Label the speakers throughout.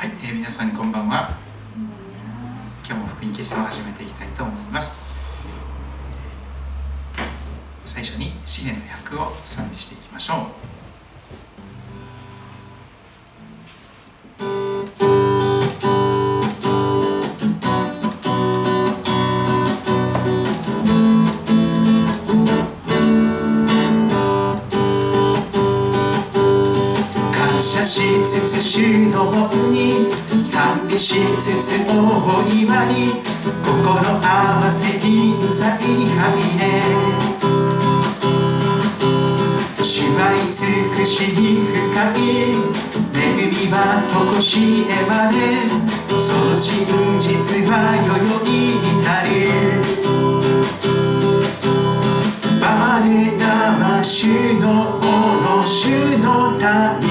Speaker 1: はい、えー皆さんこんばんは。今日も福音決戦を始めていきたいと思います。最初に詩篇の役を賛美していきましょう。つ大庭に心合わせ臨在にはみれ主は慈しみ深い。恵みはとこしえまでその真実は世々に至る。我らは主のもの主の民。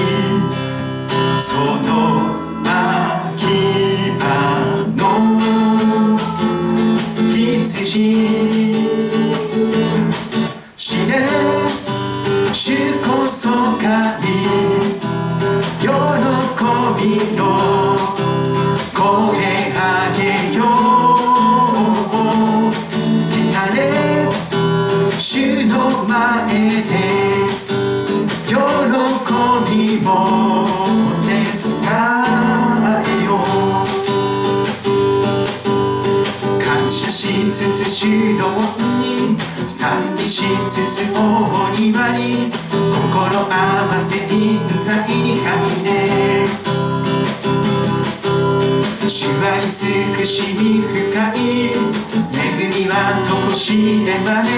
Speaker 1: 合わせ臨在にはみれ主は慈しみ深い。恵みはとこしえまで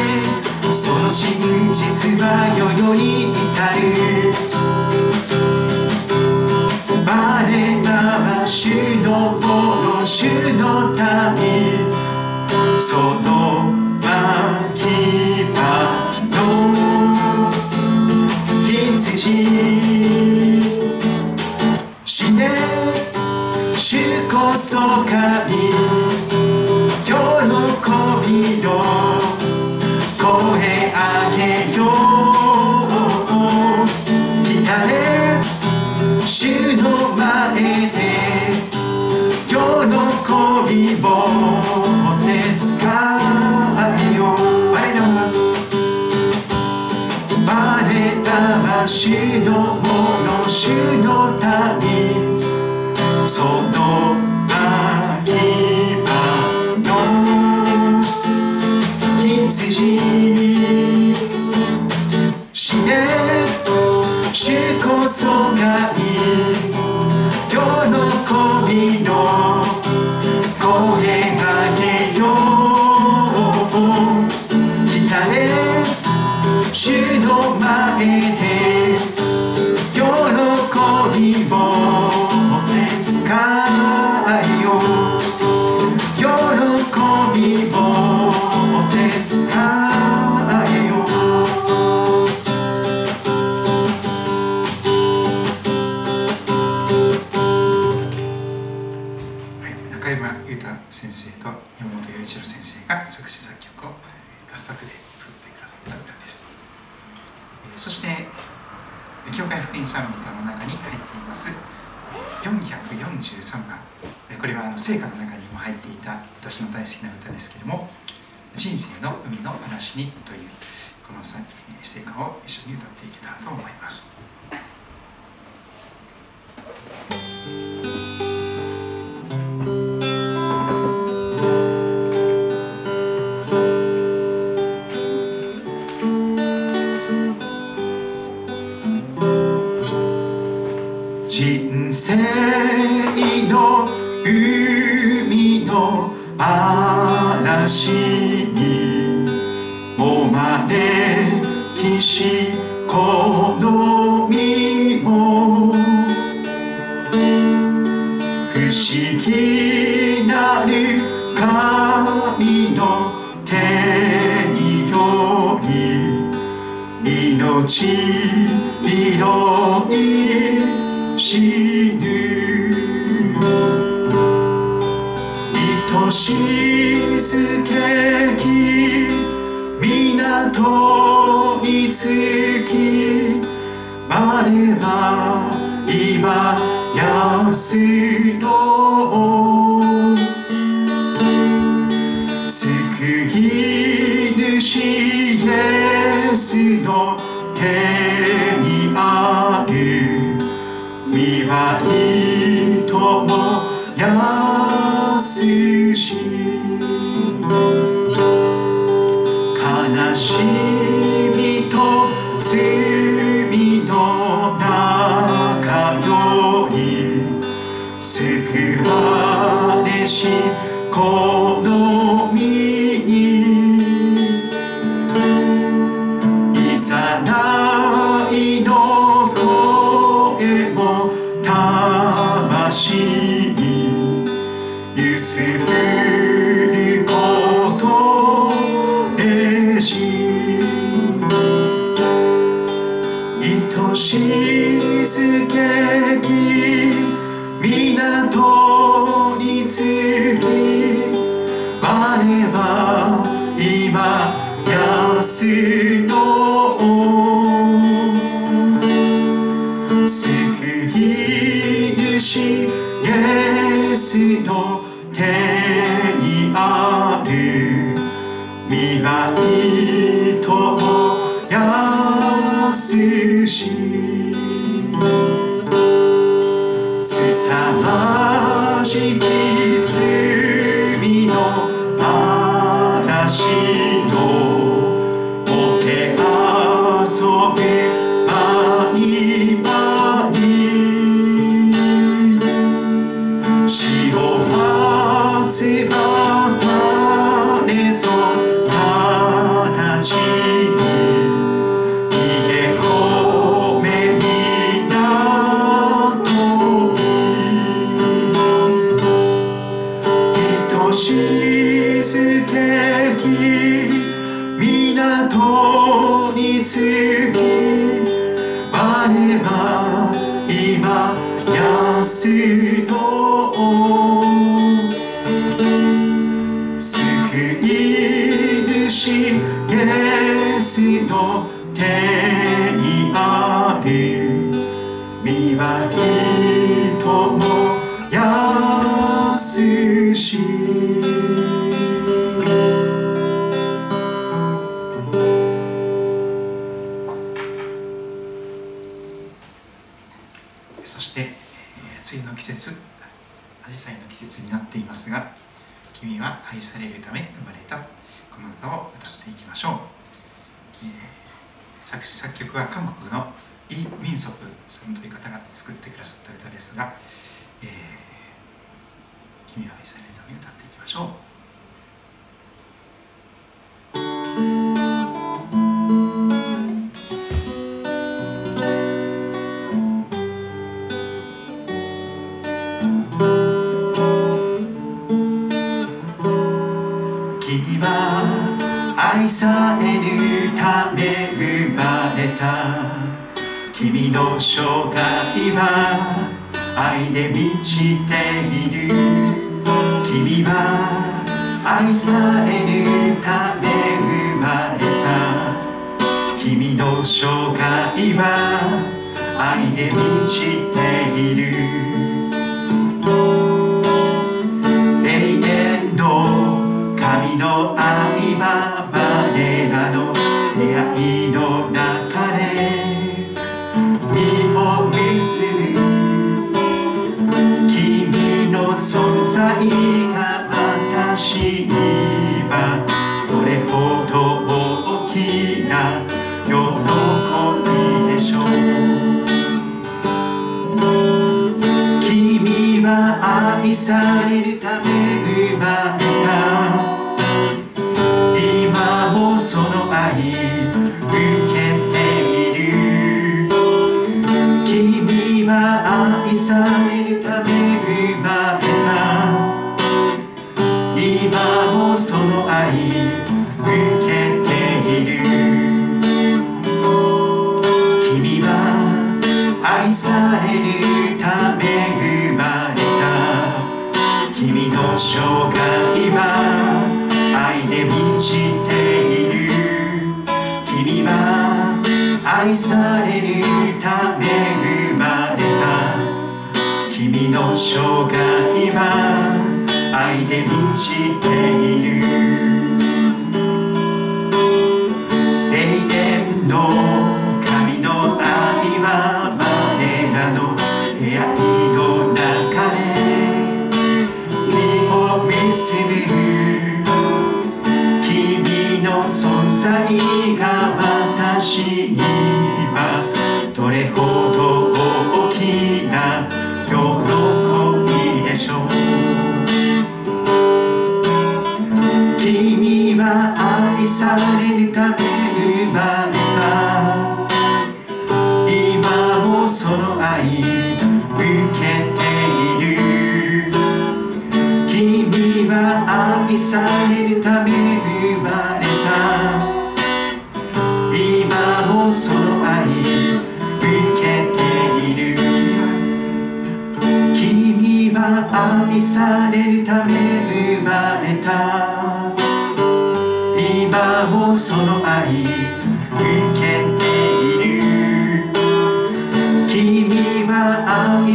Speaker 1: その真実はよよに教会福音賛美歌の中に入っています443番。これはあの聖歌の中にも入っていた私の大好きな歌ですけれども「人生の海の嵐に」というこの聖歌を一緒に歌っていけたらと思います。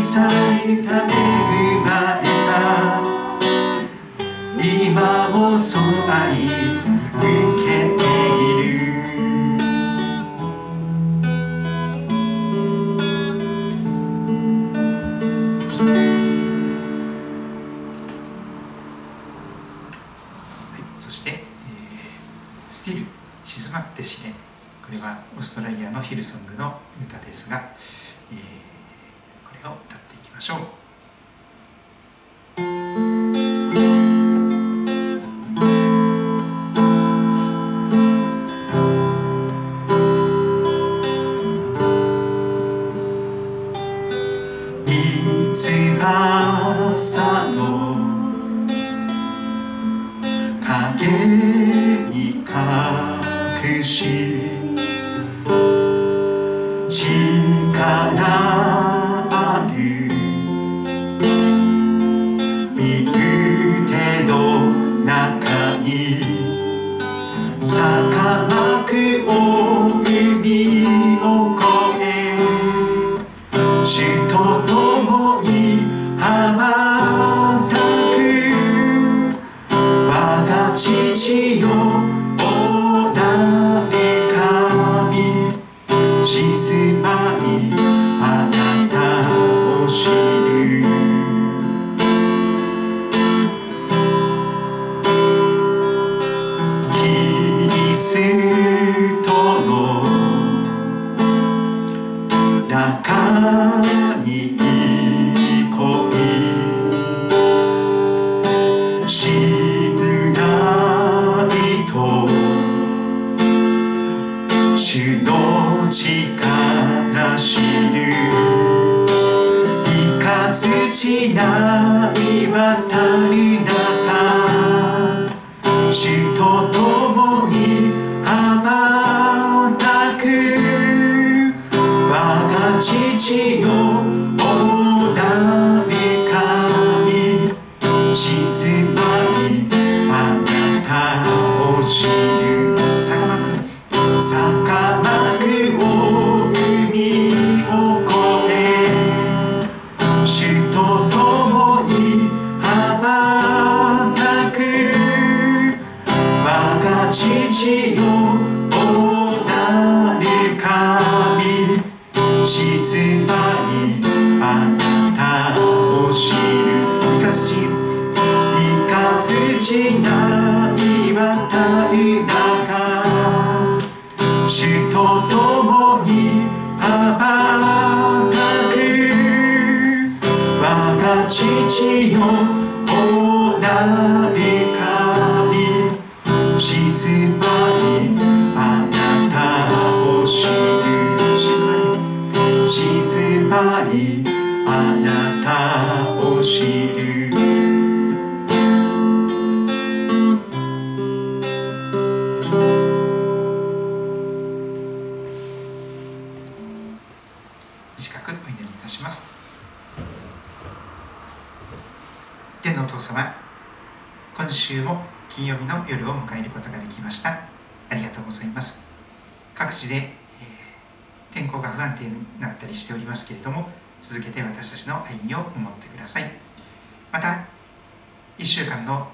Speaker 1: さえた今もそう愛。しないなったりしておりますけれども続けて私たちの歩みを守ってください。また1週間の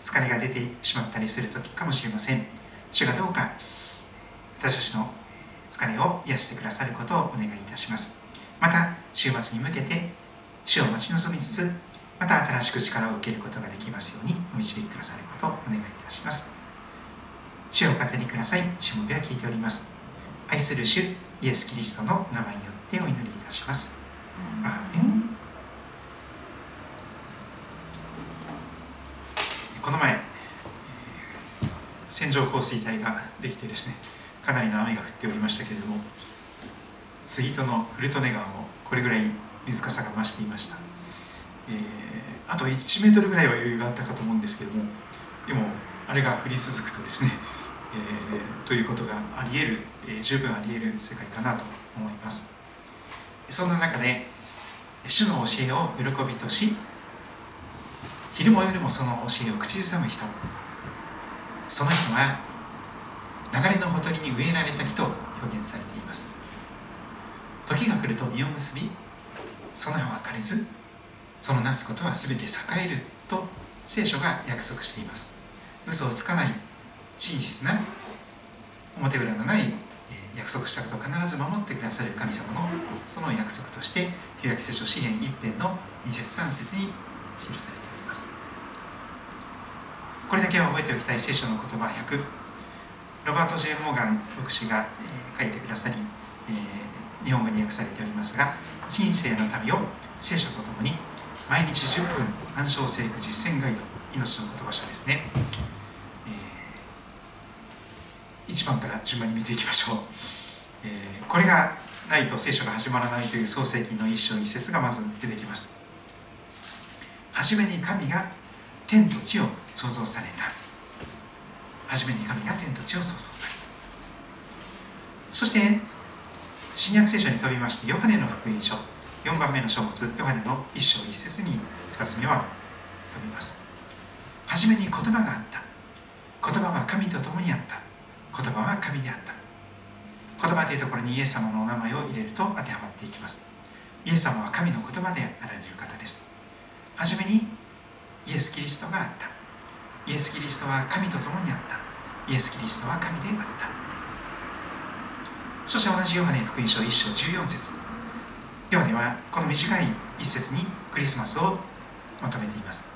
Speaker 1: 疲れが出てしまったりする時かもしれません。主がどうか私たちの疲れを癒してくださることをお願いいたします。また週末に向けて主を待ち望みつつまた新しく力を受けることができますようにお導きくださることをお願いいたします。主を語りください。しもべは聞いております。愛する主イエス・キリストの名前によってお祈りいたします。この前線状降水帯ができてですねかなりの雨が降っておりましたけれども杉戸の古利根川もこれぐらい水かさが増していました、えー、あと1メートルぐらいは余裕があったかと思うんですけれどもでもあれが降り続くとですね、えー、ということがあり得る、え、十分あり得る世界かなと思います。そんな中で主の教えを喜びとし昼も夜もその教えを口ずさむ人。その人は流れのほとりに植えられた木と表現されています。時が来ると実を結びその葉は枯れずそのなすことは全て栄えると聖書が約束しています。嘘をつかない真実な表裏のない約束したことを必ず守ってくださる神様のその約束として旧約聖書詩篇一編の2節3節に記されています。これだけは覚えておきたい聖書の言葉100ロバート・ジェイ・モーガン牧師が、えー、書いてくださり、えー、日本語に訳されておりますが人生の旅を聖書とともに毎日10分暗唱聖句実践ガイド命の言葉書ですね、1番から順番に見ていきましょう、えー、これがないと聖書が始まらないという創世記の一章一節がまず出てきます。初めに神が天と地を創造された。初めに神が天と地を創造された。そして新約聖書に飛びましてヨハネの福音書。4番目の書物ヨハネの1章1節に2つ目は飛びます。初めに言葉があった。言葉は神と共にあった。言葉は神であった。言葉というところにイエス様のお名前を入れると当てはまっていきます。イエス様は神の言葉であられる方です。初めにイエス・キリストがあった。イエス・キリストは神と共にあった。イエス・キリストは神であった。そして同じヨハネ福音書1章14節。ヨハネはこの短い一節にクリスマスを求めています。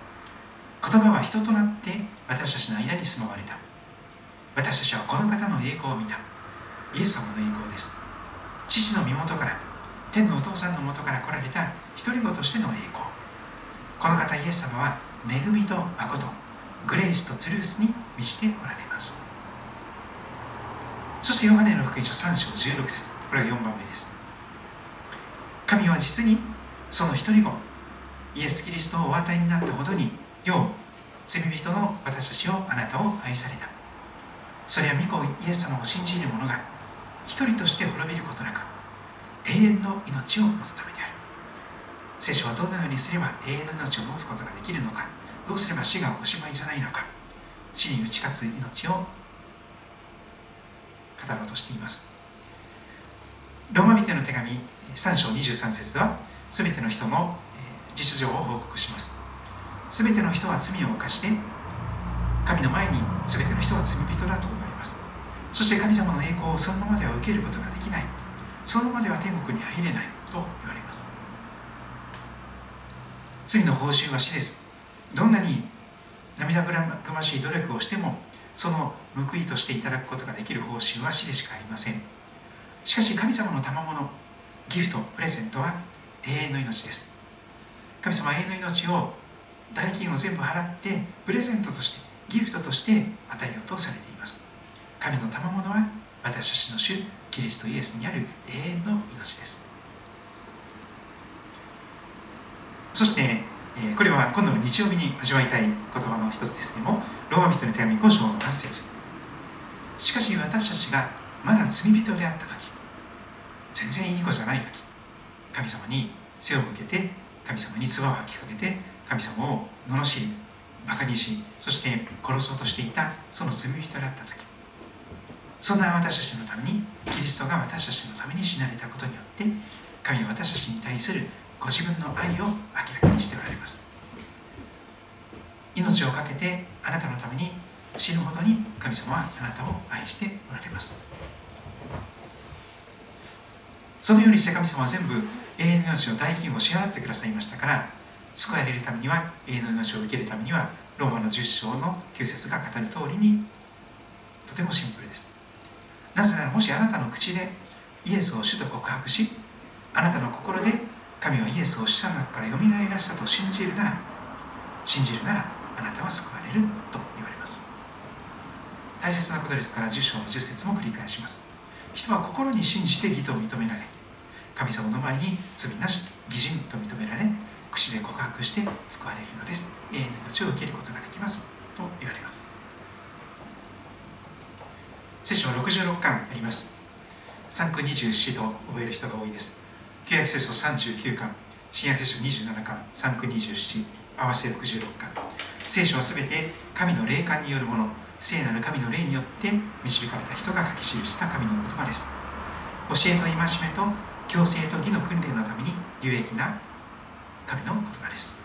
Speaker 1: 言葉は人となって私たちの間に住まわれた。私たちはこの方の栄光を見た。イエス様の栄光です。父の身元から天のお父さんのもとから来られた一人子としての栄光。この方イエス様は恵みと誠グレイスとトゥルースに満ちておられました。そしてヨハネの福音書3章16節これは4番目です。神は実にその一人子イエス・キリストをお与えになったほどによう罪人の私たちをあなたを愛された。それは御子イエス様を信じる者が一人として滅びることなく永遠の命を持つためである。聖書はどのようにすれば永遠の命を持つことができるのかどうすれば死がおしまいじゃないのか死に打ち勝つ命を語ろうとしています。ローマ人の手紙3章23節は全ての人の実情を報告します。全ての人は罪を犯して神の前に全ての人は罪人だとそして神様の栄光をそのままでは受けることができない。そのままでは天国に入れないと言われます。罪の報酬は死です。どんなに涙ぐましい努力をしてもその報いとしていただくことができる報酬は死でしかありません。しかし神様の賜物ギフトプレゼントは永遠の命です。神様は永遠の命を代金を全部払ってプレゼントとしてギフトとして与えようとされています。神の賜物は私たちの主キリストイエスにある永遠の命です。そしてえこれは今度の日曜日に味わいたい言葉の一つですけどもローマ人の手紙5章の8節。しかし私たちがまだ罪人であった時全然いい子じゃない時神様に背を向けて神様に唾を吐きかけて神様を罵りバカにしそして殺そうとしていたその罪人であった時そんな私たちのためにキリストが私たちのために死なれたことによって神は私たちに対するご自分の愛を明らかにしておられます。命を懸けてあなたのために死ぬほどに神様はあなたを愛しておられます。そのようにして神様は全部永遠の命の代金を支払ってくださいましたから救われるためには永遠の命を受けるためにはローマの10章の9節が語る通りにとてもシンプルです。なぜならもしあなたの口でイエスを主と告白しあなたの心で神はイエスを死者の中からよみがえらせたと信じるなら信じるならあなたは救われると言われます。大切なことですから10章の10節も繰り返します。人は心に信じて義と認められ神様の前に罪なし義人と認められ口で告白して救われるのです。永遠の命を受けることができます。と言われます。聖書は66巻あります。3区24と覚える人が多いです。旧約聖書39巻新約聖書27巻3区27合わせて66巻。聖書は全て神の霊感によるもの。聖なる神の霊によって導かれた人が書き記した神の言葉です。教えと戒めと強制と義の訓練のために有益な神の言葉です。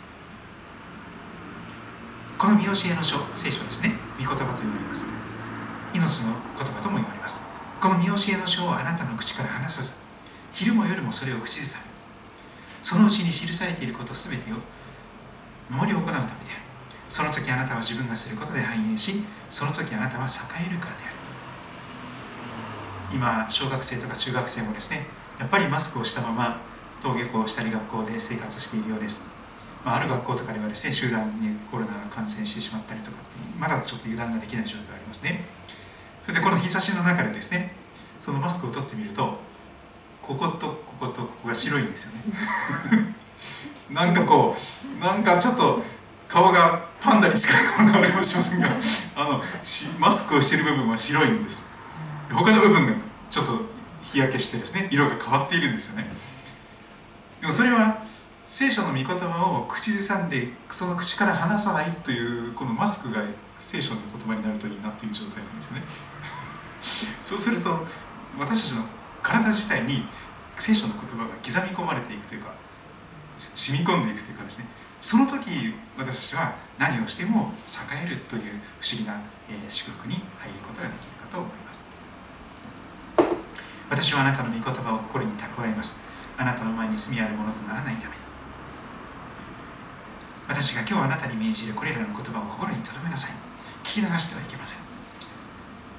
Speaker 1: この見教えの書聖書ですね。御言葉と言われます。命の言葉とも言われます。この見教えの書をあなたの口から話さず昼も夜もそれを口ずさめそのうちに記されていることすべてを守り行うためである。その時あなたは自分がすることで繁栄しその時あなたは栄えるからである。今小学生とか中学生もですねやっぱりマスクをしたまま登下校したり学校で生活しているようです、まあ、ある学校とかではですね集団にコロナが感染してしまったりとかまだちょっと油断ができない状況がありますね。それでこの日差しの中でですねそのマスクを取ってみるとこことこことここが白いんですよね。なんかこうなんかちょっと顔がパンダに近い顔がありもしませんがあのマスクをしている部分は白いんです。他の部分がちょっと日焼けしてですね色が変わっているんですよね。でもそれは聖書の御言葉を口ずさんでその口から離さないというこのマスクが聖書の言葉になるといいなという状態なんですよね。そうすると私たちの体自体に聖書の言葉が刻み込まれていくというか染み込んでいくというかですね。その時私たちは何をしても栄えるという不思議な、え、祝福に入ることができるかと思います。私はあなたの御言葉を心に蓄えます。あなたの前に罪あるものとならないため。私が今日あなたに命じるこれらの言葉を心に留めなさい。聞き流してはいけません。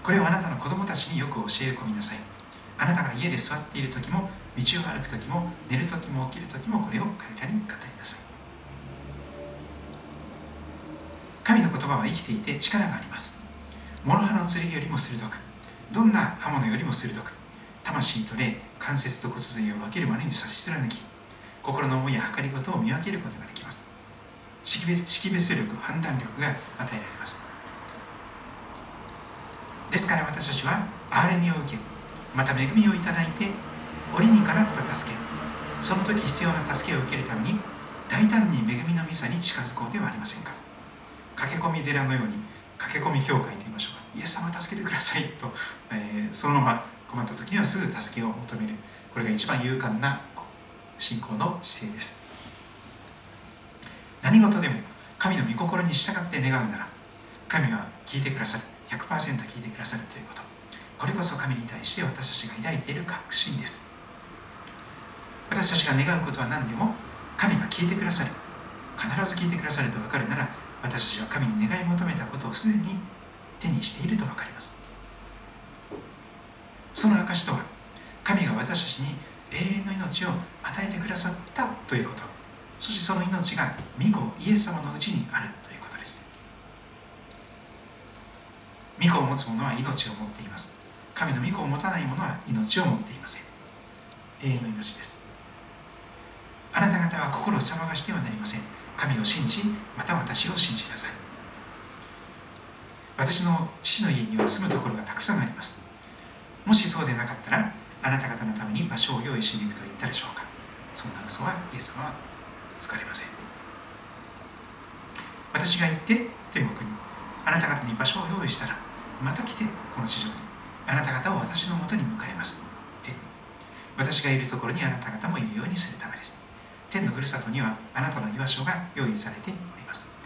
Speaker 1: これをあなたの子供たちによく教え込みなさい。あなたが家で座っている時も道を歩く時も寝る時も起きる時もこれを彼らに語りなさい。神の言葉は生きていて力があります。諸刃の剣よりも鋭くどんな刃物よりも鋭く魂と霊関節と骨髄を分けるまでに差し貫き心の思いや計りごとを見分けることができます。識別識別力判断力が与えられます。ですから私たちは憐れみを受けまた恵みをいただいて折にかなった助け。その時必要な助けを受けるために大胆に恵みのミサに近づこうではありませんか駆け込み寺のように駆け込み教会と言いましょうかイエス様助けてくださいと、えー、そのまま困った時にはすぐ助けを求める。これが一番勇敢な信仰の姿勢です。何事でも神の御心に従って願うなら神は聞いてくださる。100%聞いてくださるということ。これこそ神に対して私たちが抱いている確信です。私たちが願うことは何でも神が聞いてくださる。必ず聞いてくださると分かるなら私たちは神に願い求めたことをすでに手にしていると分かります。その証とは神が私たちに永遠の命を与えてくださったということ。そしてその命が御子イエス様のうちにあるということです御子を持つ者は命を持っています。神の御子を持たない者は命を持っていません。永遠の命です。あなた方は心を騒がしてはなりません。神を信じまた私を信じなさい。私の父の家には住むところがたくさんあります。もしそうでなかったらあなた方のために場所を用意しに行くと言ったでしょうか。そんな嘘はイエス様は疲れません。私が行って天国にあなた方に場所を用意したらまた来てこの地上に。あなた方を私のもとに迎えます。天私がいるところにあなた方もいるようにするためです。天のふるさとにはあなたの居場所が用意されております。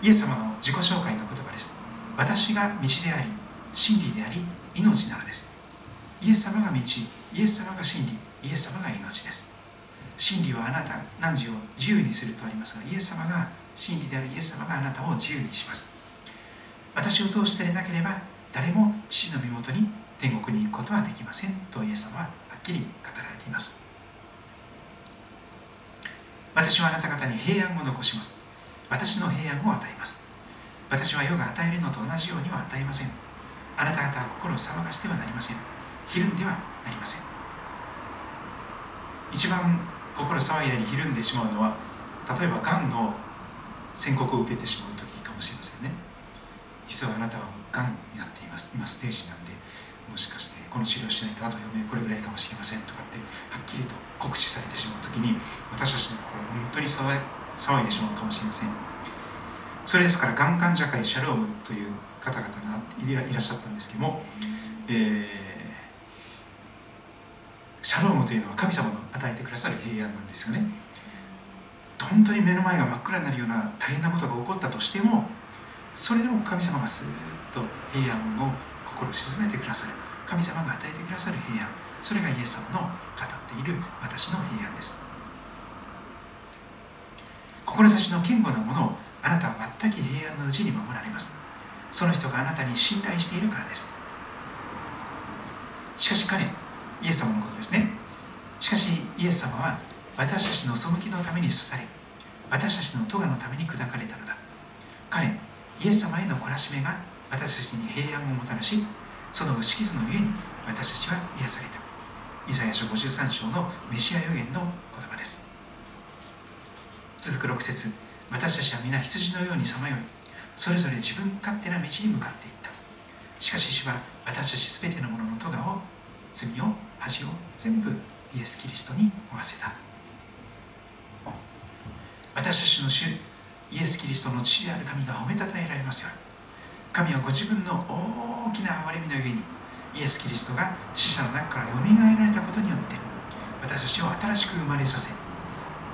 Speaker 1: イエス様の自己紹介の言葉です。私が道であり真理であり命なのです。イエス様が道イエス様が真理イエス様が命です。真理はあなた何時を自由にするとありますがイエス様が真理であるイエス様があなたを自由にします。私を通してでなければ誰も父の身元に天国に行くことはできませんとイエス様ははっきり語られています。私はあなた方に平安を残します。私の平安を与えます。私は世が与えるのと同じようには与えません。あなた方は心を騒がしてはなりません。ひるんではなりません。一番心騒いだりひるんでしまうのは例えばがんの宣告を受けてしまう時かもしれませんね実はあなたはがんになっています。今ステージなんでもしかしてこの治療しないとあと余命これぐらいかもしれませんとかってはっきりと告知されてしまう時に私たちの心本当に騒いでしまうかもしれません。それですからがん患者会シャロームという方々がいらっしゃったんですけども、えー、シャロームというのは神様の与えてくださる平安なんですよね。本当に目の前が真っ暗になるような大変なことが起こったとしてもそれでも神様がスーッと平安を心を鎮めてくださる。神様が与えてくださる平安。それがイエス様の語っている私の平安です。志の堅固なものをあなたは全く平安のうちに守られます。その人があなたに信頼しているからです。しかし彼イエス様のことですね。しかしイエス様は私たちの背きのために刺され私たちの咎のために砕かれたのだ。彼イエス様への懲らしめが私たちに平安をもたらしその打ち傷の上に私たちは癒された。イザヤ書53章のメシア予言の言葉です。続く6節私たちは皆羊のようにさまよい。それぞれ自分勝手な道に向かっていった。しかし主は私たち全てのものの咎を罪を恥を全部イエス・キリストに負わせた。私たちの主イエス・キリストの父である神が褒めたたえられますように。神はご自分の大きな憐れみの上にイエス・キリストが死者の中からよみがえられたことによって私たちを新しく生まれさせ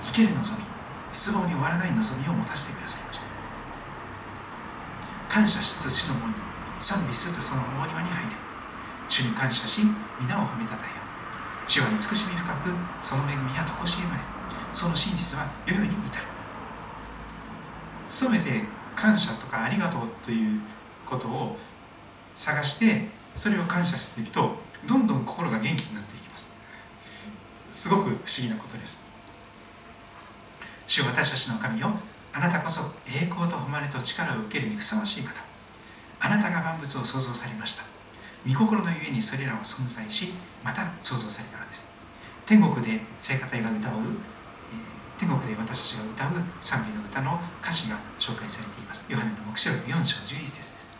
Speaker 1: 生ける望み失望に終わらない望みを持たせてくださいました。感謝しつつ主の門に賛美しつつその大庭に入る。主に感謝し皆を褒めたたえよ主は慈しみ深くその恵みは常しえまれ。その真実は世々に至る。努めて感謝とかありがとうということを探してそれを感謝していくとどんどん心が元気になっていきます。すごく不思議なことです。主私たちの神よ。あなたこそ栄光と誉れと力を受けるにふさわしい方。あなたが万物を創造されました。御心のゆえにそれらは存在しまた創造されたのです。天国で聖歌隊が歌う、天国で私たちが歌う賛美の歌の歌詞が紹介されています。ヨハネの目視録4章11節です。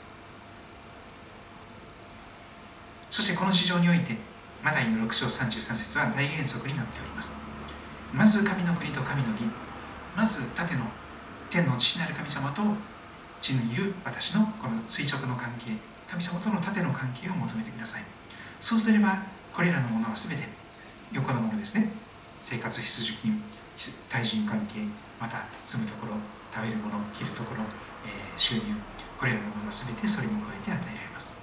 Speaker 1: そしてこの市場においてマタイの6章33節は大原則になっております。まず神の国と神の義。まず盾の天の父なる神様と地にいる私のこの垂直の関係神様との縦の関係を求めてください。そうすればこれらのものは全て横のものですね。生活必需品。対人関係また住むところ食べるもの着るところ、えー、収入これらのものは全てそれに加えて与えられます。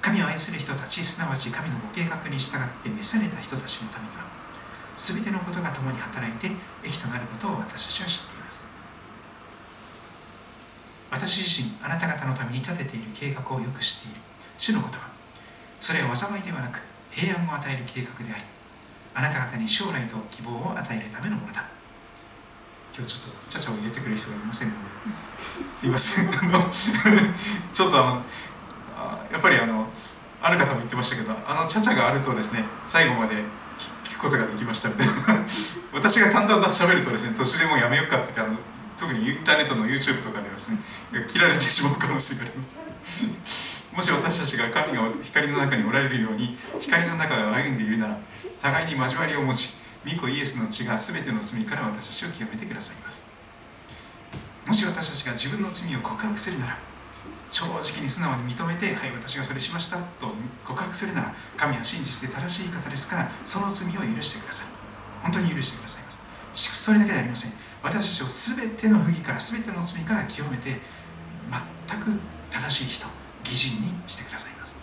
Speaker 1: 神を愛する人たちすなわち神のご計画に従って召された人たちのためには全てのことが共に働いて益となることを私たちは知っています。私自身あなた方のために立てている計画をよく知っている。主の言葉それは災いではなく平安を与える計画でありあなた方に将来と希望を与えるためのものだ。今日ちょっとちゃちゃを入れてくれる人がいませんので。すいません。ちょっとあのやっぱりあのある方も言ってましたけどあのちゃちゃがあるとですね最後までことができましたので。私が淡々と喋るとですね途中でもうやめようかって言ってあの特にインターネットの YouTube とかではですね切られてしまう可能性があります。もし私たちが神が光の中におられるように光の中を歩んでいるなら互いに交わりを持ち御子イエスの血が全ての罪から私たちを清めてくださいます。もし私たちが自分の罪を告白するなら正直に素直に認めてはい私がそれしましたと告白するなら神は真実で正しい方ですからその罪を許してください。本当に許してくださいます。それだけではありません。私たちを全ての不義から全ての罪から清めて全く正しい人義人にしてくださいます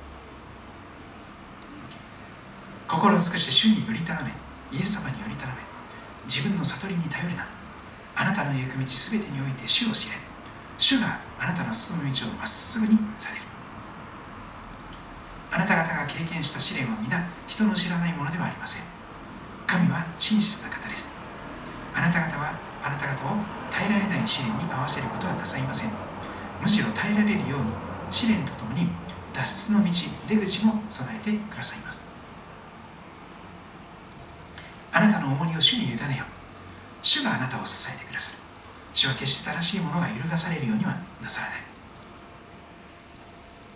Speaker 1: 心を尽くして主により頼め。イエス様により頼め。自分の悟りに頼るな。あなたの行く道全てにおいて主を知れ。主があなたの進む道をまっすぐにされる。あなた方が経験した試練は皆人の知らないものではありません。神は真実な方です。あなた方はあなた方を耐えられない試練に合わせることはなさいません。むしろ耐えられるように試練とともに脱出の道出口も備えてくださいます。あなたの重荷を主に委ねよ主があなたを支えてくださる。主は決して正しいものが揺るがされるようにはなさらない。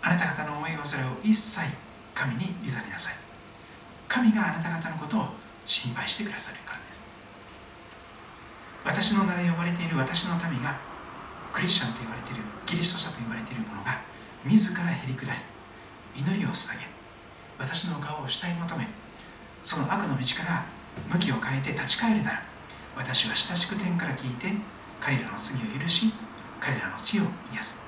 Speaker 1: あなた方の思い忘れを一切神に委ねなさい。神があなた方のことを心配してくださるからです。私の名で呼ばれている私の民がクリスチャンと言われているキリスト者と言われている者が自らへり下り祈りを捧げ私の顔を下に求めその悪の道から向きを変えて立ち返るなら私は親しく天から聞いて彼らの罪を許し彼らの地を癒す。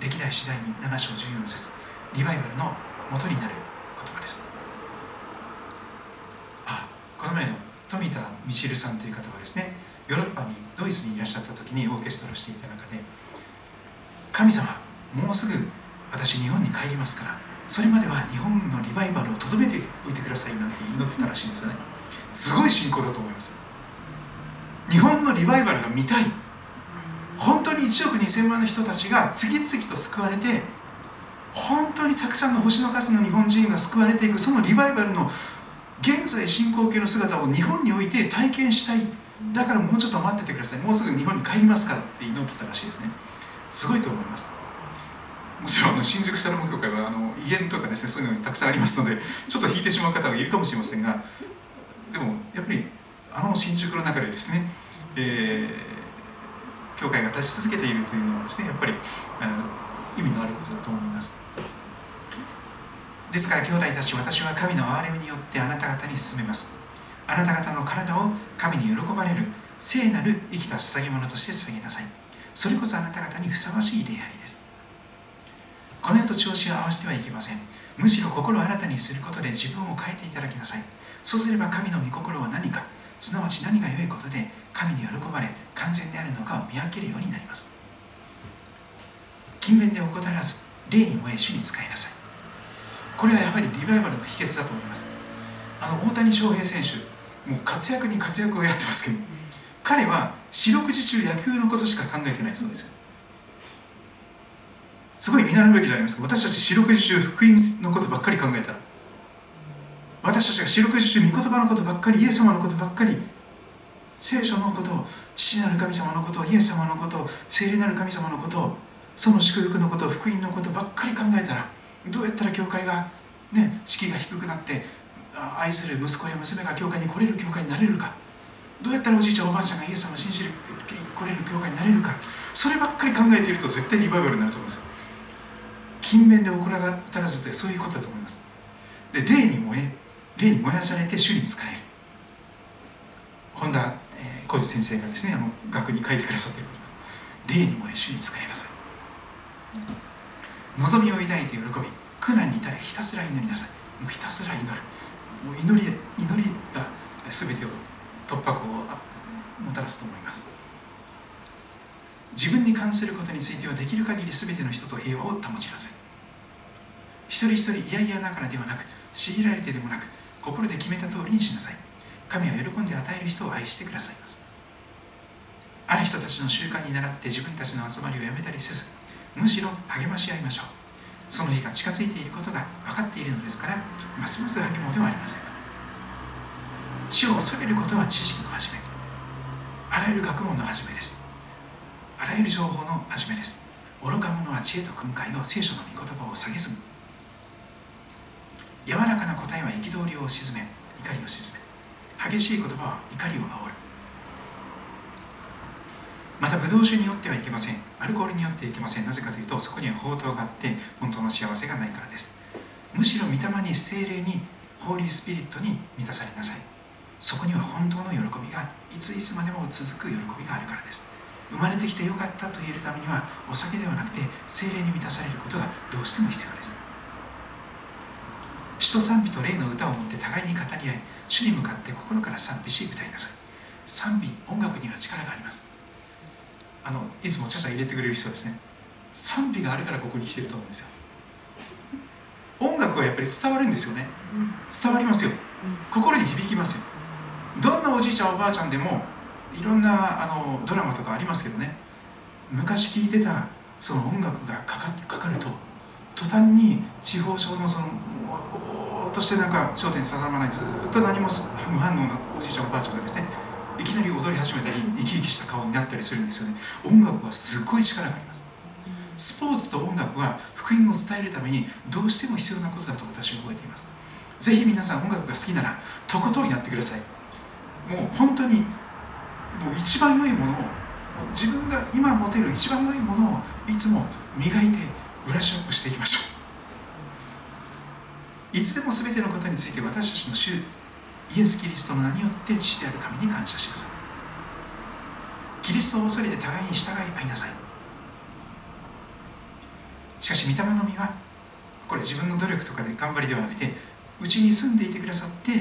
Speaker 1: 歴代次第に7章14節リバイバルの元になる言葉です。あこの前の富田ミシルさんという方はですねヨーロッパにドイツにいらっしゃった時にオーケストラをしていた中で神様もうすぐ私日本に帰りますからそれまでは日本のリバイバルをとどめておいてくださいなんて祈ってたらしいんですよね。すごい信仰だと思います。日本のリバイバルが見たい。本当に1億2000万の人たちが次々と救われて本当にたくさんの星の数の日本人が救われていくそのリバイバルの現在進行形の姿を日本において体験したい。だからもうちょっと待っててください。もうすぐ日本に帰りますからって祈ってたらしいですね。すごいと思います。もちろん新宿シャロム協会はあの威厳とかですねそういうのがたくさんありますのでちょっと引いてしまう方がいるかもしれませんがでもやっぱりあの新宿の中でですね、えー、教会が立ち続けているというのはですねやっぱり意味のあることだと思います。ですから兄弟たち私は神の憐れみによってあなた方に進めます。あなた方の体を神に喜ばれる聖なる生きた捧げ物として捧げなさい。それこそあなた方にふさわしい礼拝です。この世と調子を合わせてはいけません。むしろ心を新たにすることで自分を変えていただきなさい。そうすれば神の御心は何かすなわち何が良いことで神に喜ばれ完全であるのかを見分けるようになります。勤勉で怠らず霊に燃え主に使いなさい。これはやはりリバイバルの秘訣だと思います。あの大谷翔平選手もう活躍に活躍をやってますけど彼は四六時中野球のことしか考えてないそうです。すごい見習うべきでありますけど私たち四六時中福音のことばっかり考えたら私たちが四六時中御言葉のことばっかりイエス様のことばっかり聖書のこと父なる神様のことイエス様のこと聖霊なる神様のことその祝福のこと福音のことばっかり考えたらどうやったら教会がね敷居が低くなって愛する息子や娘が教会に来れる教会になれるか。どうやったらおじいちゃんおばあちゃんがイエス様を信じる来れる教会になれるか。そればっかり考えていると絶対リバイバルになると思います勤勉で怒らたらずってそういうことだと思います。で霊に燃え霊に燃やされて主に仕える。本田浩二先生がですねあの学に書いてくださっていることです。霊に燃え主に仕えなさい。望みを抱いて喜び苦難に至りひたすら祈りなさい。もうひたすら祈る。もう祈り祈りが全てを突破口をもたらすと思います。自分に関することについてはできる限り全ての人と平和を保ちなさい。一人一人いやいやながらではなく強いられてでもなく心で決めた通りにしなさい。神は喜んで与える人を愛してくださいます。ある人たちの習慣に倣って自分たちの集まりをやめたりせずむしろ励まし合いましょう。その日が近づいていることが分かっているのですからますます励もうではありません死を恐れることは知識の始め。あらゆる学問の始めです。あらゆる情報の始めです。愚か者は知恵と訓戒を聖書の御言葉を下げずむ柔らかな答えは憤りを鎮め怒りを鎮め。激しい言葉は怒りを煽る。またブドウ酒によってはいけません。アルコールによってはいけません。なぜかというとそこには宝刀があって本当の幸せがないからです。むしろ御霊に精霊にホーリースピリットに満たされなさい。そこには本当の喜びがいついつまでも続く喜びがあるからです。生まれてきてよかったと言えるためにはお酒ではなくて精霊に満たされることがどうしても必要です。人賛美と霊の歌を持って互いに語り合い主に向かって心から賛美し歌いなさい。賛美音楽には力があります。あのいつもちゃちゃ入れてくれる人ですね。賛美があるからここに来てると思うんですよ。音楽はやっぱり伝わるんですよね。伝わりますよ。心に響きますよ。どんなおじいちゃんおばあちゃんでもいろんなあのドラマとかありますけどね。昔聴いてたその音楽がかかかかると途端に地方症のそのぼーっとしてなんか焦点定まらないずっと何も無反応なおじいちゃんおばあちゃんがですねいきなり踊り始めたり生き生きした顔になったりするんですよね音楽はすごい力がありますスポーツと音楽は福音を伝えるためにどうしても必要なことだと私は覚えていますぜひ皆さん音楽が好きならとことんやってくださいもう本当にもう一番良いものを自分が今持てる一番良いものをいつも磨いてブラッシュアップしていきましょういつでも全てのことについて私たちの主イエス・キリストの名によって父である神に感謝しなさい。キリストを恐れて互いに従い合いなさい。しかし御霊の実はこれ自分の努力とかで頑張りではなくてうちに住んでいてくださって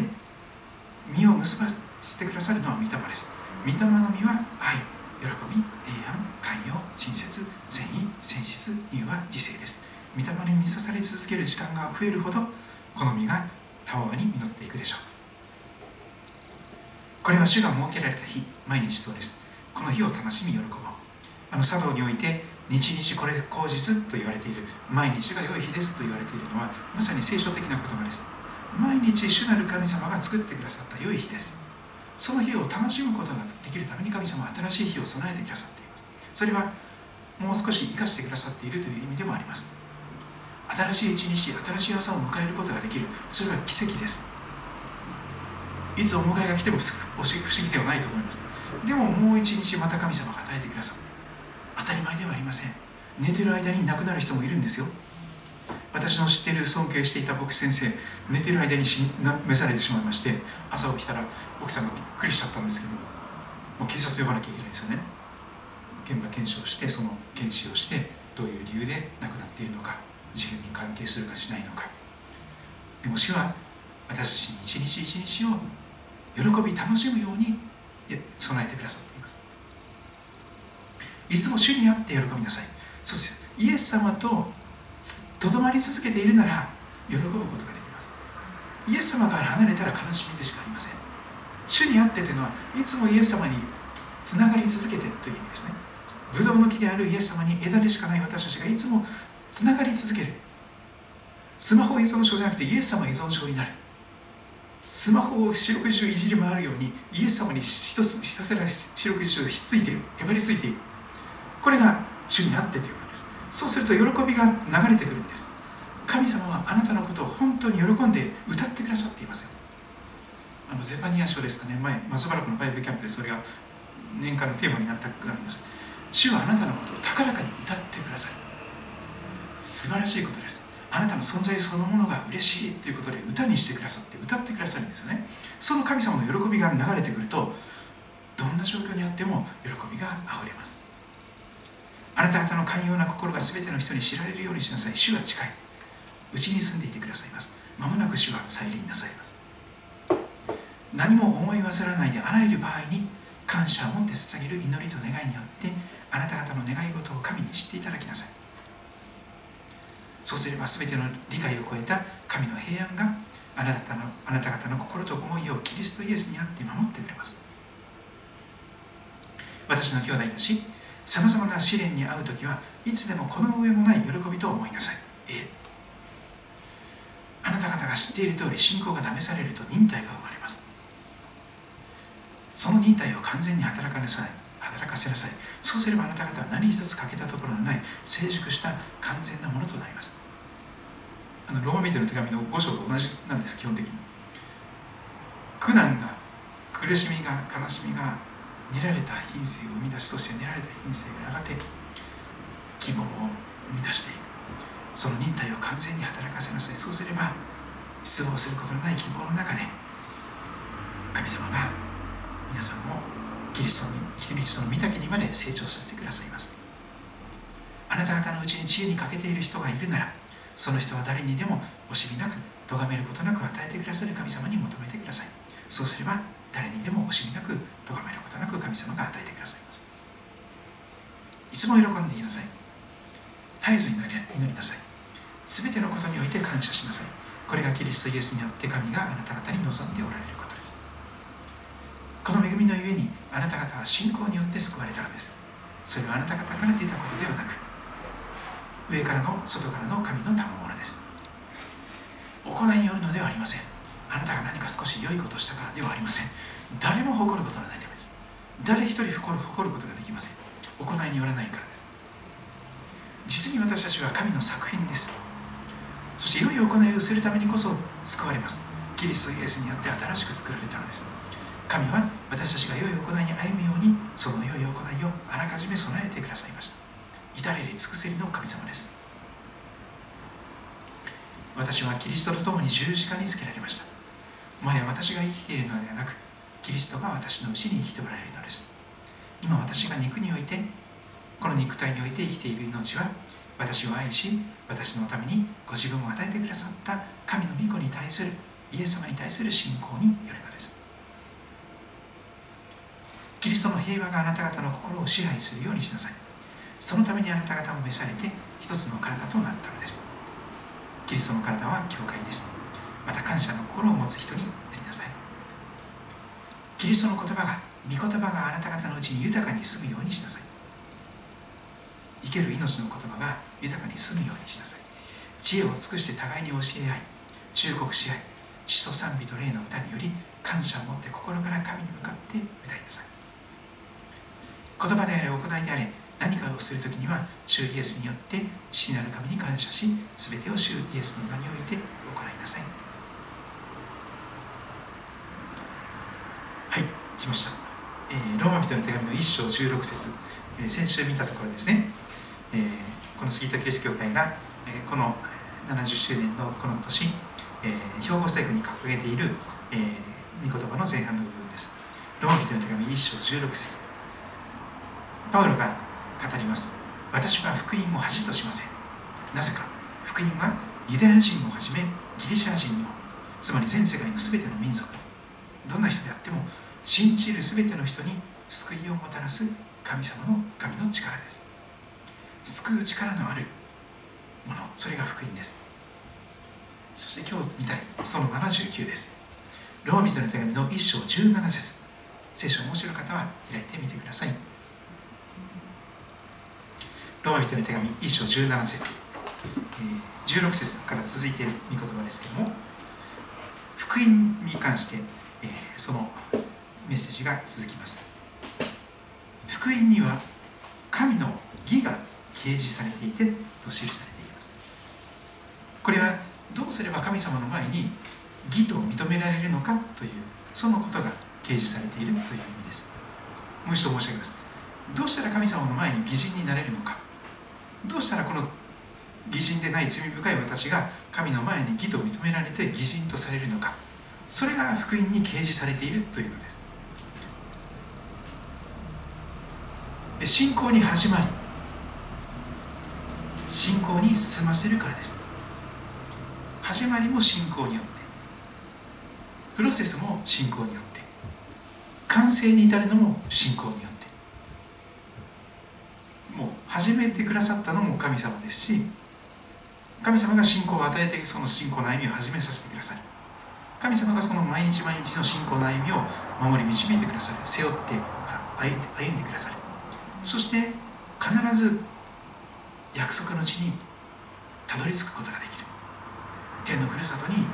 Speaker 1: 実を結ばせてくださるのは御霊です。御霊の実は愛喜び平安寛容親切善意誠実には自制です。御霊に満たされ続ける時間が増えるほどこの実がたわわに実っていくでしょう。これは主が設けられた日毎日そうです。この日を楽しみ喜ぼう。あの茶道において日々これ口実と言われている。毎日が良い日ですと言われているのはまさに聖書的な言葉です。毎日主なる神様が作ってくださった良い日です。その日を楽しむことができるために神様は新しい日を備えてくださっています。それはもう少し生かしてくださっているという意味でもあります。新しい一日新しい朝を迎えることができる。それは奇跡です。いつお迎えが来ても不思議ではないと思います。でももう一日また神様が与えてくださって当たり前ではありません。寝てる間に亡くなる人もいるんですよ。私の知っている尊敬していた牧師先生寝てる間に召されてしまいまして朝起きたら奥さんがびっくりしちゃったんですけどもう警察呼ばなきゃいけないんですよね。現場検証してその検視をしてどういう理由で亡くなっているのか。事件に関係するかしないのか。でも主は私たちに一日一日を喜び楽しむように備えてくださっています。いつも主にあって喜びなさい。そうですイエス様ととどまり続けているなら喜ぶことができます。イエス様から離れたら悲しみでしかありません。主にあってというのはいつもイエス様につながり続けてという意味ですね。ブドウの木であるイエス様に枝でしかない私たちがいつもつながり続ける。スマホ依存症じゃなくてイエス様依存症になる。スマホを四六時中いじり回るようにイエス様に一つひたすら四六時中ひっついている。へばりついている。これが主にあってということです。そうすると喜びが流れてくるんです。神様はあなたのことを本当に喜んで歌ってくださっていません。あのゼパニア賞ですかね。前松原区のバイブキャンプでそれが年間のテーマになったくなりました主はあなたのことを高らかに歌ってください素晴らしいことです。あなたの存在そのものが嬉しいということで歌にしてくださって歌ってくださるんですよね。その神様の喜びが流れてくるとどんな状況にあっても喜びがあふれます。あなた方の寛容な心が全ての人に知られるようにしなさい。主は近い。うちに住んでいてくださいます。まもなく主は再臨なさいます。何も思い忘れないであらゆる場合に感謝を持って捧げる祈りと願いによってあなた方の願い事を神に知っていただきなさい。そうすれば全ての理解を超えた神の平安があなたのあなた方の心と思いをキリストイエスにあって守ってくれます。私の兄弟たちさまざまな試練に遭う時はいつでもこの上もない喜びと思いなさい。えあなた方が知っている通り信仰が試されると忍耐が生まれますその忍耐を完全に働かなさい働かせなさい。そうすればあなた方は何一つ欠けたところのない成熟した完全なものとなります。あのローマ人の手紙の5章と同じなんです基本的に。苦難が苦しみが悲しみが練られた品性を生み出しそして練られた品性がやがて希望を生み出していく。その忍耐を完全に働かせなさい。そうすれば失望することのない希望の中で神様が皆さんをキリストにキリストの御岳にまで成長させてくださいます。あなた方のうちに知恵に欠けている人がいるならその人は誰にでも惜しみなく咎めることなく与えてくださる神様に求めてください。そうすれば誰にでも惜しみなく咎めることなく神様が与えてくださいます。いつも喜んでいなさい。絶えず祈りなさい。全てのことにおいて感謝しなさい。これがキリストイエスによって神があなた方に望んでおられる。この恵みのゆえにあなた方は信仰によって救われたのです。それはあなた方から出たことではなく上からの外からの神の賜物です。行いによるのではありません。あなたが何か少し良いことをしたからではありません。誰も誇ることはないためです。誰一人誇る誇ることができません。行いによらないからです。実に私たちは神の作品です。そして良い行いをするためにこそ救われます。キリストイエスによって新しく作られたのです。神は私たちが良い行いに歩むようにその良い行いをあらかじめ備えてくださいました。至れり尽くせりの神様です。私はキリストと共に十字架につけられました。もはや私が生きているのではなくキリストが私のうちに生きておられるのです。今私が肉においてこの肉体において生きている命は私を愛し私のためにご自分を与えてくださった神の御子に対するイエス様に対する信仰によるのです。キリストの平和があなた方の心を支配するようにしなさい。そのためにあなた方も召されて一つの体となったのです。キリストの体は教会です。また感謝の心を持つ人になりなさい。キリストの言葉が御言葉があなた方のうちに豊かに住むようにしなさい。生ける命の言葉が豊かに住むようにしなさい。知恵を尽くして互いに教え合い忠告し合い詩と賛美と霊の歌により感謝を持って心から神に向かって歌いなさい。言葉であれ行いであれ何かをするときには主イエスによって父なる神に感謝し全てを主イエスの名において行いなさい。はい来ました、えー、ローマ人の手紙の1章16節、えー、先週見たところですね、えー、この杉田キリスト教会が、えー、この70周年のこの年、えー、兵庫政府に掲げている、えー、御言葉の前半の部分です。ローマ人の手紙1章16節。パウロが語ります。私は福音を恥としません。なぜか福音はユダヤ人をはじめギリシャ人にもつまり全世界の全ての民族どんな人であっても信じる全ての人に救いをもたらす神様の神の力です。救う力のあるものそれが福音ですそして今日見たいその79です。ローミ人の手紙の1章17節。聖書を面白い方は開いてみてください。ローマ人の手紙1章17節。え16節から続いている御言葉ですけれども福音に関して、えー、そのメッセージが続きます。福音には神の義が掲示されていてと記されています。これはどうすれば神様の前に義と認められるのかというそのことが掲示されているという意味です。もう一度申し上げます。どうしたら神様の前に義人になれるのか。どうしたらこの義人でない罪深い私が神の前に義と認められて義人とされるのか。それが福音に掲示されているというのです。で信仰に始まり信仰に進ませるからです。始まりも信仰によってプロセスも信仰によって完成に至るのも信仰によって。もう始めてくださったのも神様ですし神様が信仰を与えてその信仰の歩みを始めさせてくださる神様がその毎日毎日の信仰の歩みを守り導いてくださる背負って歩んでくださるそして必ず約束の地にたどり着くことができる。天のふるさとに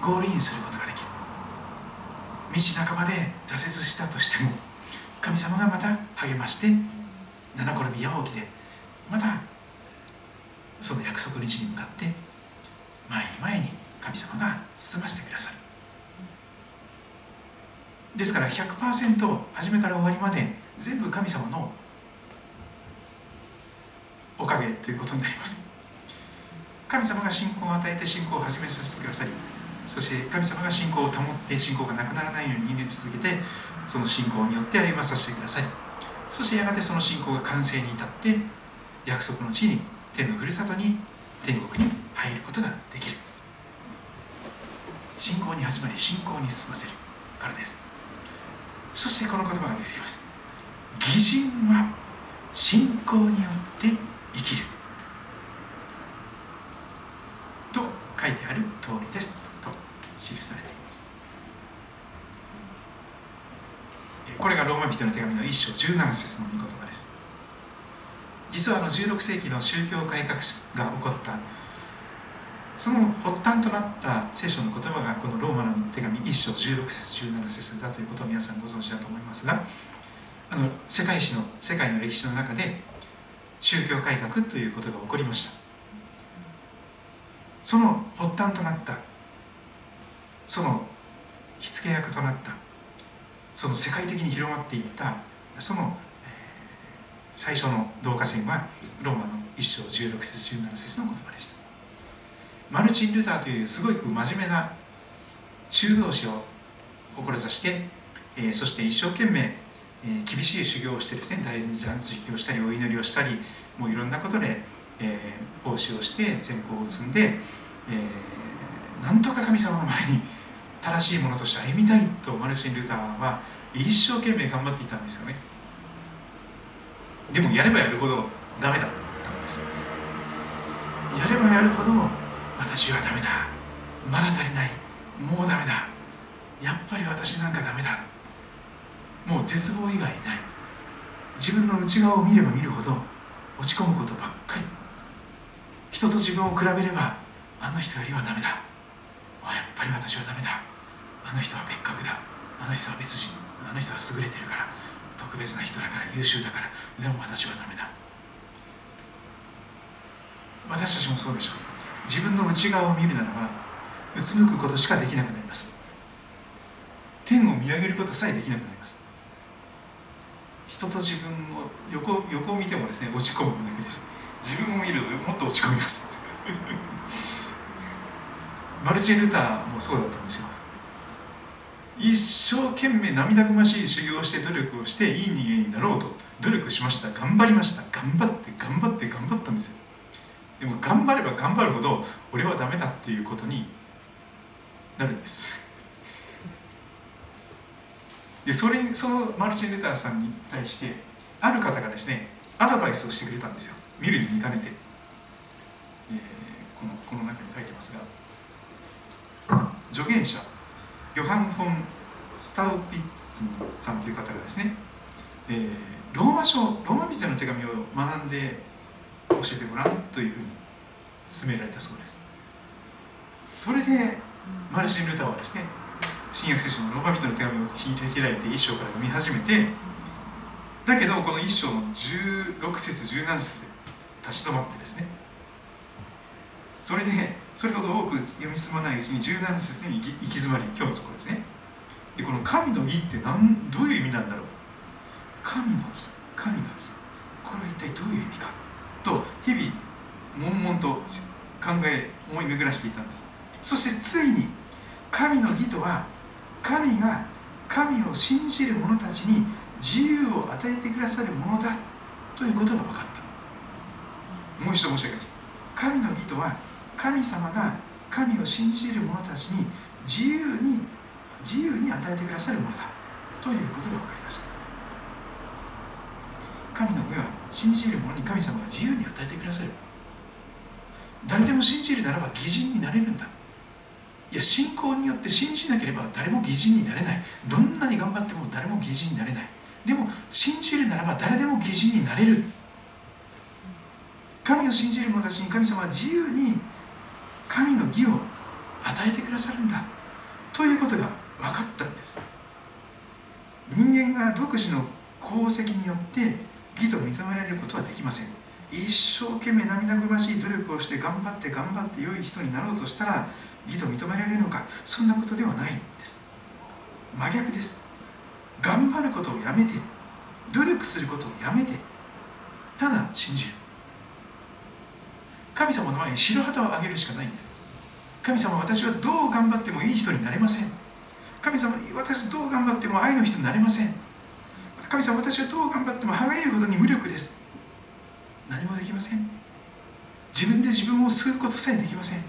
Speaker 1: ゴールインすることができる。道半ばで挫折したとしても神様がまた励まして七転び八起きでまたその約束の地に向かって前に前に神様が進ませてくださる。ですから100%初めから終わりまで全部神様のおかげということになります。神様が信仰を与えて信仰を始めさせてくださりそして神様が信仰を保って信仰がなくならないように祈り続けてその信仰によって歩まさせてください。そしてやがてその信仰が完成に至って約束の地に天のふるさとに天国に入ることができる。信仰に始まり信仰に進ませるからです。そしてこの言葉が出てきます。義人は信仰によって生きる。と書いてある通りです。と記されています。これがローマ人の手紙の1章17節の御言葉です。実はあの16世紀の宗教改革が起こったその発端となった聖書の言葉がこのローマの手紙1章16節17節だということを皆さんご存知だと思いますがあの世界史の世界の歴史の中で宗教改革ということが起こりました。その発端となったその火付け役となったその世界的に広まっていったその、最初の導火線はローマの1章16節17節の言葉でした。マルチン・ルターというすごく真面目な修道士を志して、え、そして一生懸命、え、厳しい修行をしてですね大事な修行をしたりお祈りをしたりもういろんなことで、え、奉仕をして善行を積んで、え、なんとか神様の前に正しいものとして歩みたいとマルチン・ルターは一生懸命頑張っていたんですよね。でもやればやるほどダメだったんです。やればやるほど私はダメだ。まだ足りない。もうダメだ。やっぱり私なんかダメだ。もう絶望以外ない。自分の内側を見れば見るほど落ち込むことばっかり。人と自分を比べればあの人よりはダメだ。やっぱり私はダメだ。あの人は別格だ。あの人は別人。あの人は優れてるから。特別な人だから。優秀だから。でも私はダメだ。私たちもそうでしょう。自分の内側を見るならばうつむくことしかできなくなります。天を見上げることさえできなくなります。人と自分を横横を見てもですね落ち込むだけです。自分を見るともっと落ち込みます。マルチェ・ルターもそうだったんですよ。一生懸命涙ぐましい修行をして努力をしていい人間になろうと努力しました。頑張りました。頑張って頑張って頑張ったんですよ。でも頑張れば頑張るほど俺はダメだっていうことになるんです。でそれそのマルチン・レターさんに対してある方がですねアドバイスをしてくれたんですよ。見るに見かねて、えー、このこの中に書いてますが助言者。ヨハン・フォン・スタウピッツさんという方がですね、えー、ローマ書ローマ人の手紙を学んで教えてごらんというふうに勧められたそうです。それでマルシン・ルターはですね新約聖書のローマ人の手紙を開いて一章から読み始めてだけどこの一章の16節17節で立ち止まってですねそれでそれほど多く読み進まないうちに17節に行き詰まり今日のところですね。でこの神の義って何どういう意味なんだろう。神の義神の義これは一体どういう意味か。と日々悶々と考え思い巡らしていたんです。そしてついに神の義とは神が神を信じる者たちに自由を与えてくださるものだということが分かった。もう一度申し上げます。神の義とは神様が神を信じる者たちに自由に自由に与えてくださるものだ。ということが分かりました。神の子は信じる者に神様が自由に与えてくださる。誰でも信じるならば義人になれるんだ。いや信仰によって信じなければ誰も義人になれない。どんなに頑張っても誰も義人になれない。でも信じるならば誰でも義人になれる。神を信じる者たちに神様は自由に神の義を与えてくださるんだ。ということが分かったんです。人間が独自の功績によって義と認められることはできません。一生懸命涙ぐましい努力をして頑張って頑張って良い人になろうとしたら義と認められるのかそんなことではないんです。真逆です。
Speaker 2: 頑張ることをやめて努力することをやめてただ信じる。神様の前に白旗を上げるしかないんです。神様私はどう頑張ってもいい人になれません。神様私どう頑張っても愛の人になれません。神様私はどう頑張っても歯がゆいほどに無力です。何もできません。自分で自分を救うことさえできません。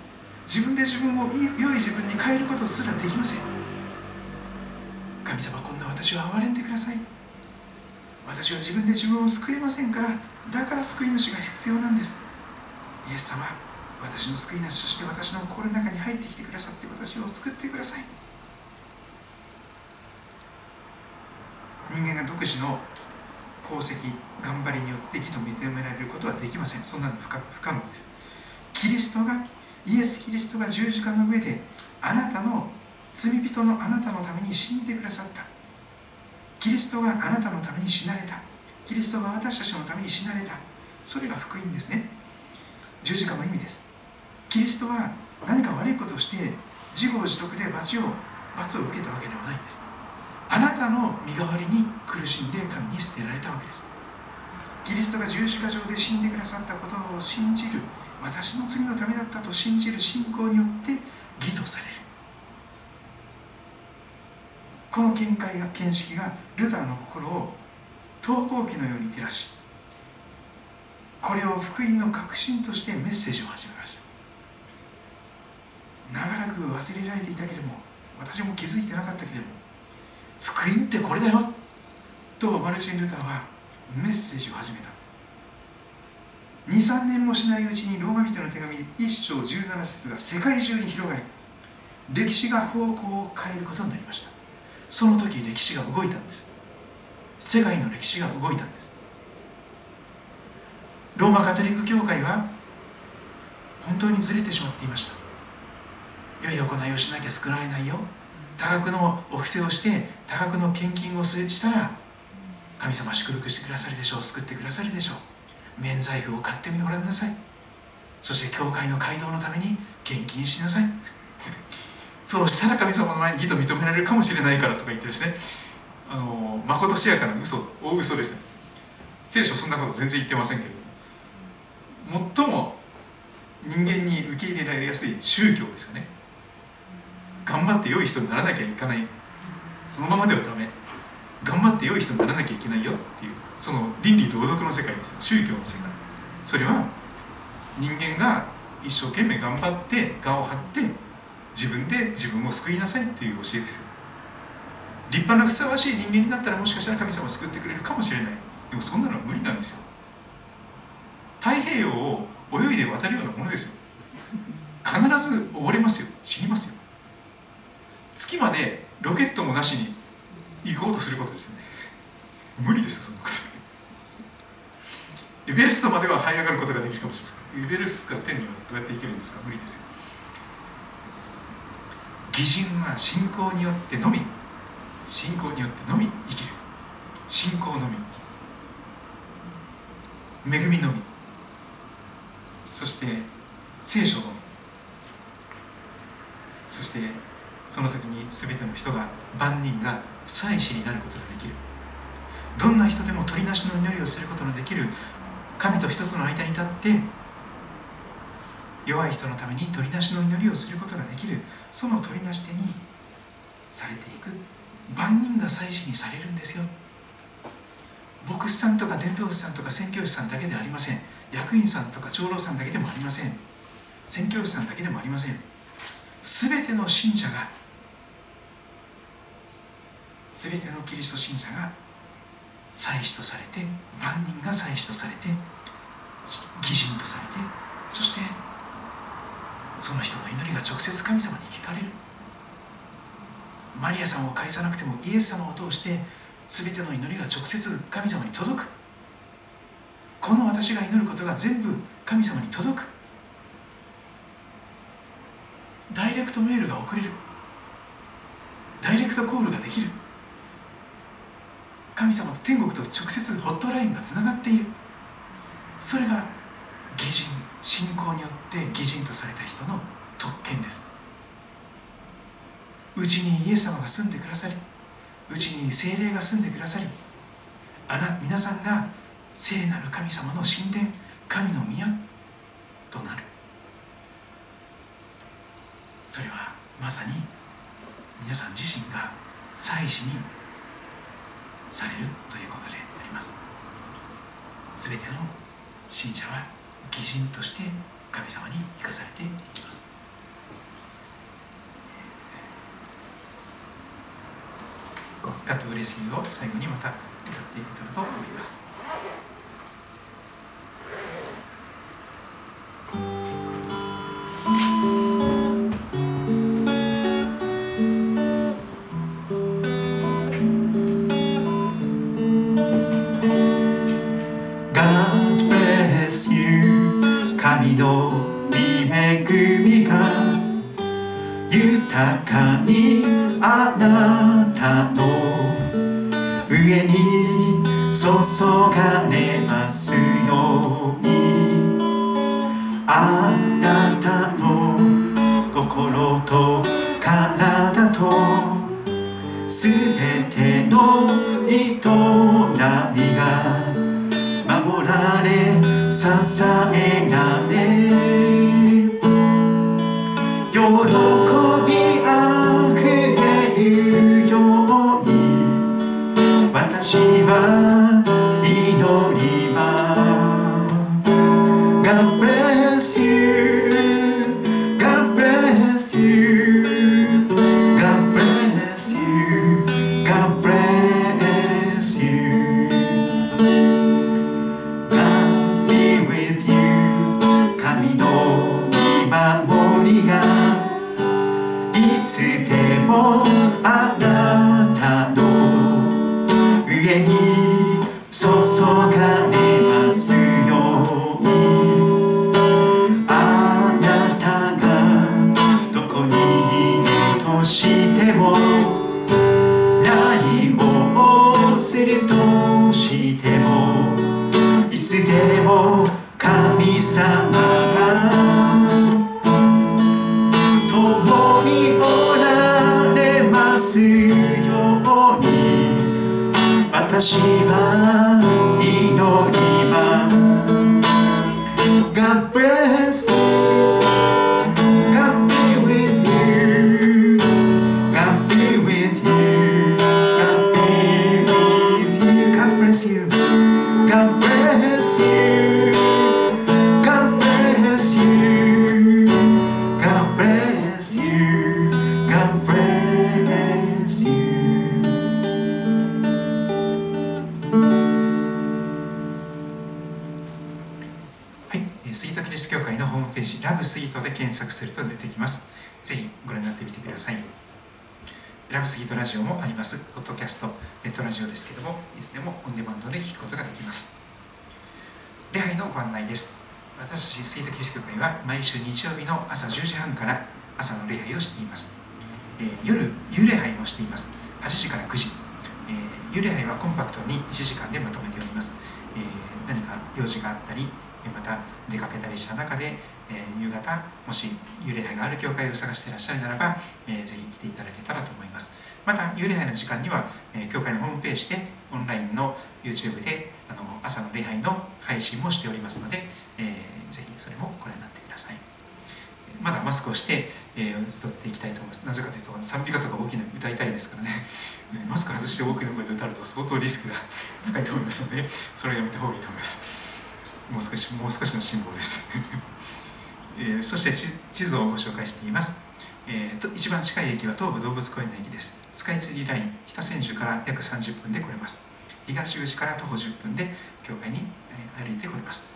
Speaker 2: 自分で自分を良い自分に変えることすらできません。神様こんな私を憐れんでください。私は自分で自分を救えませんからだから救い主が必要なんです。イエス様私の救い主として私の心の中に入ってきてくださって私を救ってください。人間が独自の功績頑張りによって義と認められることはできません。そんなの不可能です。キリストがイエス・キリストが十字架の上であなたの罪人のあなたのために死んでくださった。キリストがあなたのために死なれた。キリストが私たちのために死なれた。それが福音ですね。十字架の意味です。キリストは何か悪いことをして自業自得で罰を罰を受けたわけではないんです。あなたの身代わりに苦しんで神に捨てられたわけです。キリストが十字架上で死んでくださったことを信じる私の罪のためだったと信じる信仰によって義とされる。この見解が見識がルターの心を投光器のように照らしこれを福音の核心としてメッセージを始めました。長らく忘れられていたけれども私も気づいてなかったけれども福音ってこれだよとマルチン・ルターはメッセージを始めたんです。23年もしないうちにローマ人の手紙1章17節が世界中に広がり歴史が方向を変えることになりました。その時歴史が動いたんです。世界の歴史が動いたんです。ローマカトリック教会は本当にずれてしまっていました。良い行いをしなきゃ救われないよ。多額のお布施をして多額の献金をしたら神様祝福してくださるでしょう。救ってくださるでしょう。免罪符を買ってみてごらんなさい。そして教会の街道のために献金しなさい。そうしたら神様の前に義と認められるかもしれないからとか言ってですね。あのまことしやかな嘘大嘘です。ね聖書そんなこと全然言ってませんけど。最も人間に受け入れられやすい宗教ですよね。頑張って良い人にならなきゃいかない。そのままではダメ。頑張って良い人にならなきゃいけないよっていう。その倫理道徳の世界です宗教の世界。それは人間が一生懸命頑張って我を張って自分で自分を救いなさいという教えですよ。立派なふさわしい人間になったらもしかしたら神様を救ってくれるかもしれない。でもそんなのは無理なんですよ。太平洋を泳いで渡るようなものですよ。必ず溺れますよ。死にますよ。月までロケットもなしに行こうとすることですね。無理ですそんなこと。エベレストまでは這い上がることができるかもしれません。エベレストから天にはどうやって行けるんですか？無理ですよ。義人は信仰によってのみ。信仰によってのみ生きる。信仰のみ。恵みのみ。そして聖書のみそしてその時に全ての人が万人が祭司になることができる。どんな人でも取りなしの祈りをすることのできる。神と人との間に立って弱い人のために取りなしの祈りをすることができる。その取りなし手にされていく。万人が祭司にされるんですよ。牧師さんとか伝道師さんとか宣教師さんだけではありません。役員さんとか長老さんだけでもありません。宣教師さんだけでもありません。全ての信者が全てのキリスト信者が祭司とされて万人が祭司とされて義人とされてそしてその人の祈りが直接神様に聞かれる。マリアさんを介さなくてもイエス様を通して全ての祈りが直接神様に届く。この私が祈ることが全部神様に届く。ダイレクトメールが送れる。ダイレクトコールができる。神様と天国と直接ホットラインがつながっている。それが義人信仰によって義人とされた人の特権です。うちにイエス様が住んでくださりうちに精霊が住んでくださりあな皆さんが聖なる神様の神殿神の宮となる。それはまさに皆さん自身が祭司にされるということであります。全ての信者は義人として神様に生かされていきます。ガッドブレスユーを最後にまた歌っていけたらと思います。
Speaker 1: 神の御恵みが豊かにあなたの上に注がです
Speaker 2: けども、いつでもオンデマンドで聞くことができます。礼拝のご案内です。私たちスイートキリスト教会は毎週日曜日の朝10時半から朝の礼拝をしています。えー夜、夕礼拝もしています。8時から9時。えー夕礼拝はコンパクトに1時間でまとめております。えー何か用事があったり、また出かけたりした中で、えー夕方もし幽霊杯がある教会を探していらっしゃるならば、えーぜひ来ていただけたらと思います。また幽霊杯の時間には、えー教会のホームページでオンラインの YouTube であの朝の礼拝の配信もしておりますので、えーぜひそれもご覧になってください。まだマスクをして、えー、伝っていきたいと思います。なぜかというと賛美歌とか大きな歌いたいですからね。ねマスク外して大きな声で歌うと相当リスクが高いと思いますのでそれをやめた方がいいと思います。もう少しもう少しの辛抱です、えーそして地図をご紹介しています、えーと一番近い駅は東武動物公園の駅です。スカイツリーライン北千住から約30分で来れます。東口から徒歩10分で教会に歩いて来れます。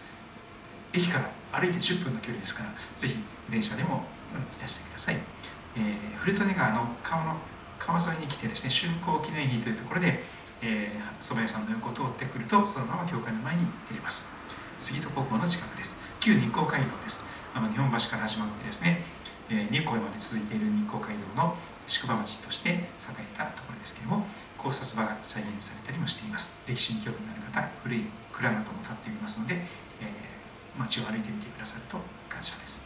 Speaker 2: 駅から歩いて10分の距離ですからぜひ電車でもいらしてください、えー古利根川の川の川沿いに来てですね竣工記念碑というところでえー蕎麦屋さんの横を通ってくるとそのまま教会の前に出れます。杉戸高校の近くです。旧日光街道です。あの日本橋から始まってですね、えー、日光まで続いている日光街道の宿場町として栄えたところですけれども考察場が再現されたりもしています。歴史に興味のある方古い蔵なども建っていますので、えー、街を歩いてみてくださると感謝です。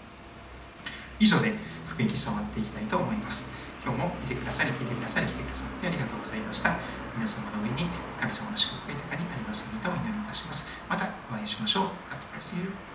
Speaker 2: 以上で福音触っていきたいと思います。今日も見てくださり聞いてくださり来てくださってありがとうございました。皆様の上に神様の祝福が豊かにありますようにとお祈りいたします。またお会いしましょう。God bless you.